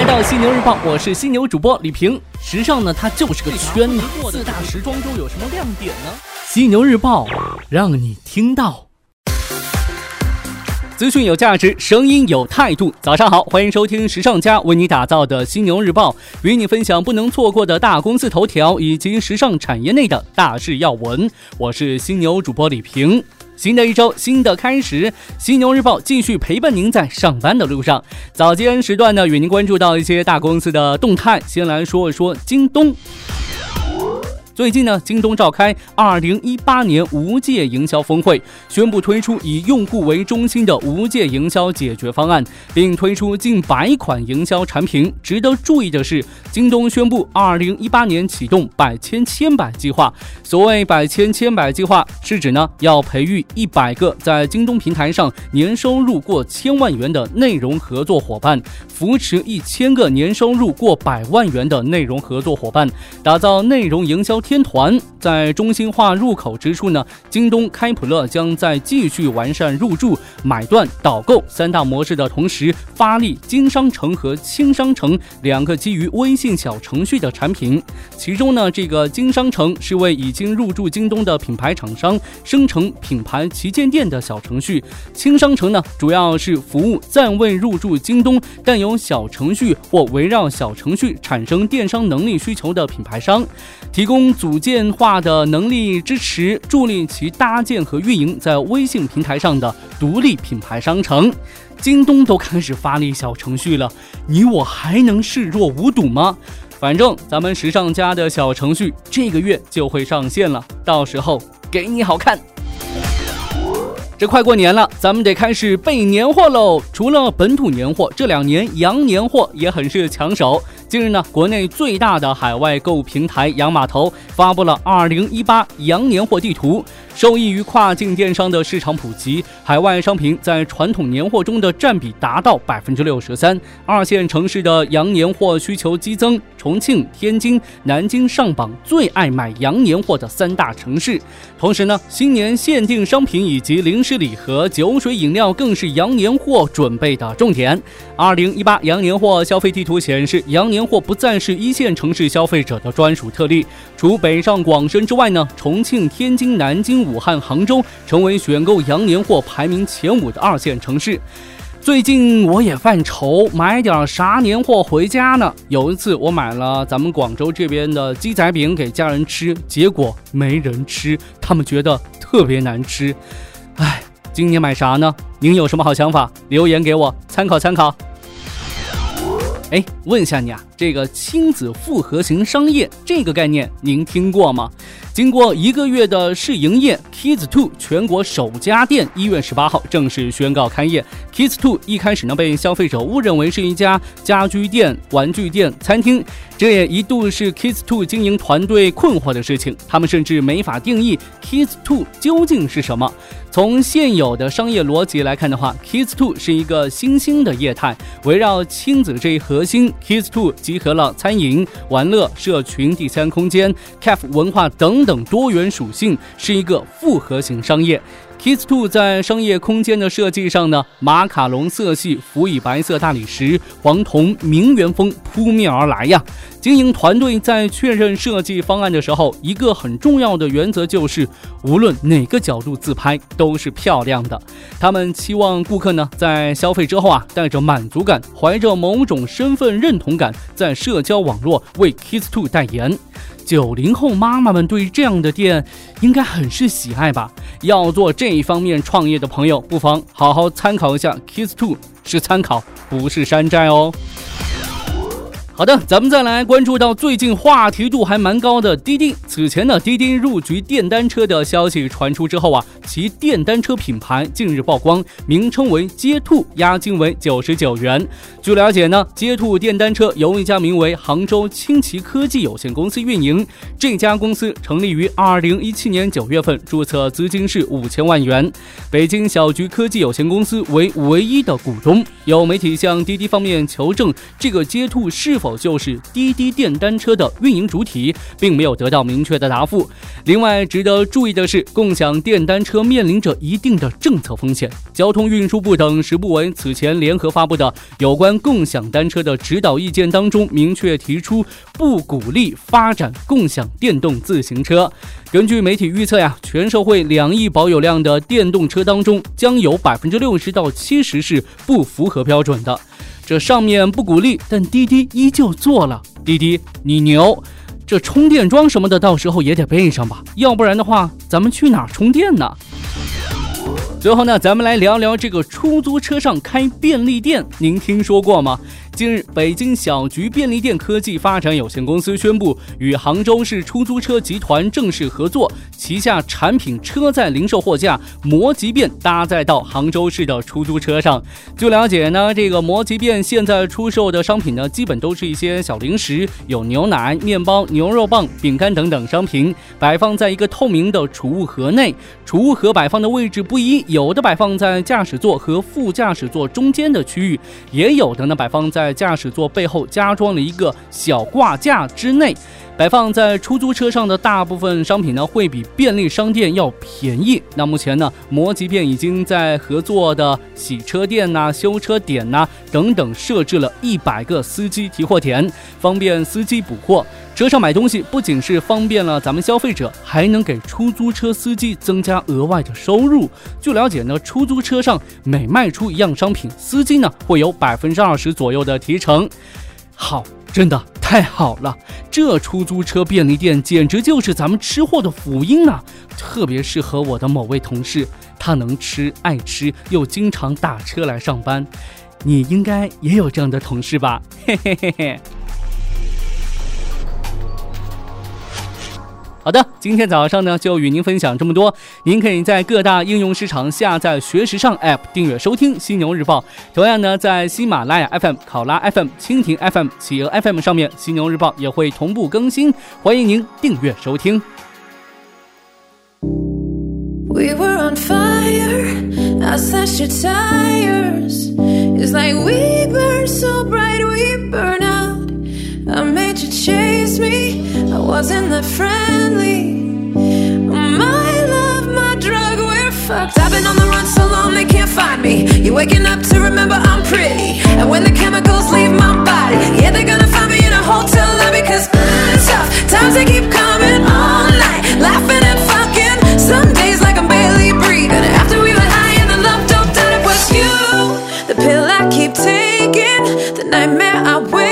来到犀牛日报，我是犀牛主播李平。时尚呢，它就是个圈子。四大时装周有什么亮点呢？犀牛日报让你听到。资讯有价值，声音有态度。早上好，欢迎收听时尚家为你打造的犀牛日报，与你分享不能错过的大公司头条以及时尚产业内的大事要闻。我是犀牛主播李平。新的一周，新的开始，犀牛日报继续陪伴您在上班的路上。早间时段呢，与您关注到一些大公司的动态。先来说一说京东。最近呢，京东召开二零一八年无界营销峰会，宣布推出以用户为中心的无界营销解决方案，并推出近百款营销产品。值得注意的是，京东宣布二零一八年启动百千千百计划。所谓百千千百计划，是指呢要培育一百个在京东平台上年收入过千万元的内容合作伙伴，扶持一千个年收入过百万元的内容合作伙伴，打造内容营销。天团在中心化入口之处呢，京东开普勒将在继续完善入驻、买断、导购三大模式的同时，发力京商城和轻商城两个基于微信小程序的产品。其中呢，这个京商城是为已经入驻京东的品牌厂商生成品牌旗舰店的小程序；轻商城呢，主要是服务暂未入驻京东但有小程序或围绕小程序产生电商能力需求的品牌商，提供。组建化的能力支持，助力其搭建和运营在微信平台上的独立品牌商城。京东都开始发力小程序了，你我还能视若无睹吗？反正咱们时尚家的小程序这个月就会上线了，到时候给你好看。这快过年了，咱们得开始备年货喽。除了本土年货，这两年洋年货也很是抢手。近日呢，国内最大的海外购物平台洋码头发布了二零一八羊年货地图。受益于跨境电商的市场普及，海外商品在传统年货中的占比达到百分之六十三。二线城市的羊年货需求激增，重庆、天津、南京上榜最爱买羊年货的三大城市。同时呢，新年限定商品以及零食礼盒、酒水饮料更是羊年货准备的重点。二零一八羊年货消费地图显示，羊年货不再是一线城市消费者的专属特例，除北上广深之外呢，重庆、天津、南京。武汉、杭州成为选购羊年货排名前五的二线城市。最近我也犯愁，买点啥年货回家呢？有一次我买了咱们广州这边的鸡仔饼给家人吃，结果没人吃，他们觉得特别难吃。哎，今年买啥呢？您有什么好想法？留言给我参考参考。哎，问一下你啊，这个亲子复合型商业这个概念您听过吗？经过一个月的试营业，Kids Two 全国首家店一月十八号正式宣告开业。Kids Two 一开始呢被消费者误认为是一家家居店、玩具店、餐厅，这也一度是 Kids Two 经营团队困惑的事情。他们甚至没法定义 Kids Two 究竟是什么。从现有的商业逻辑来看的话，Kids Two 是一个新兴的业态，围绕亲子这一核心，Kids Two 集合了餐饮、玩乐、社群、第三空间、Cafe 文化等等多元属性，是一个复合型商业。Kids Two 在商业空间的设计上呢，马卡龙色系辅以白色大理石、黄铜名媛风扑面而来呀。经营团队在确认设计方案的时候，一个很重要的原则就是，无论哪个角度自拍都是漂亮的。他们期望顾客呢在消费之后啊，带着满足感，怀着某种身份认同感，在社交网络为 Kids Two 代言。九零后妈妈们对于这样的店应该很是喜爱吧？要做这一方面创业的朋友，不妨好好参考一下 Kiss Two，是参考，不是山寨哦。好的，咱们再来关注到最近话题度还蛮高的滴滴。此前呢，滴滴入局电单车的消息传出之后啊，其电单车品牌近日曝光，名称为街兔，押金为九十九元。据了解呢，街兔电单车由一家名为杭州轻骑科技有限公司运营。这家公司成立于二零一七年九月份，注册资金是五千万元。北京小菊科技有限公司为唯一的股东。有媒体向滴滴方面求证，这个街兔是否？就是滴滴电单车的运营主体，并没有得到明确的答复。另外，值得注意的是，共享电单车面临着一定的政策风险。交通运输部等十部委此前联合发布的有关共享单车的指导意见当中，明确提出不鼓励发展共享电动自行车。根据媒体预测呀，全社会两亿保有量的电动车当中，将有百分之六十到七十是不符合标准的。这上面不鼓励，但滴滴依旧做了。滴滴，你牛！这充电桩什么的，到时候也得备上吧，要不然的话，咱们去哪儿充电呢？最后呢，咱们来聊聊这个出租车上开便利店，您听说过吗？近日，北京小桔便利店科技发展有限公司宣布与杭州市出租车集团正式合作，旗下产品车载零售货架摩吉便搭载到杭州市的出租车上。据了解呢，这个摩吉便现在出售的商品呢，基本都是一些小零食，有牛奶、面包、牛肉棒、饼干等等商品，摆放在一个透明的储物盒内。储物盒摆放的位置不一，有的摆放在驾驶座和副驾驶座中间的区域，也有的呢摆放在。在驾驶座背后加装了一个小挂架之内，摆放在出租车上的大部分商品呢，会比便利商店要便宜。那目前呢，摩吉便已经在合作的洗车店呐、修车点呐等等设置了一百个司机提货点，方便司机补货。车上买东西不仅是方便了咱们消费者，还能给出租车司机增加额外的收入。据了解呢，出租车上每卖出一样商品，司机呢会有百分之二十左右的提成。好，真的太好了！这出租车便利店简直就是咱们吃货的福音啊！特别适合我的某位同事，他能吃爱吃，又经常打车来上班。你应该也有这样的同事吧？嘿嘿嘿嘿。好的，今天早上呢就与您分享这么多。您可以在各大应用市场下载“学时尚 ”App，订阅收听《犀牛日报》。同样呢，在喜马拉雅 FM、考拉 FM、蜻蜓 FM、企鹅 FM 上面，《犀牛日报》也会同步更新，欢迎您订阅收听。We were on fire, I slashed your tires. It's like we burn so bright, we burn out. I made you chase me, wasn't that friendly. My love, my drug, we're fucked. I've been on the run so long they can't find me. You're waking up to remember I'm pretty. And when the chemicals leave my body, yeah, they're gonna find me in a hotel lobby. Cause mm, tough times they keep coming all night. Laughing and fucking. Some days like I'm barely breathing. After we were high and the love doped out, it was you. The pill I keep taking, the nightmare I wake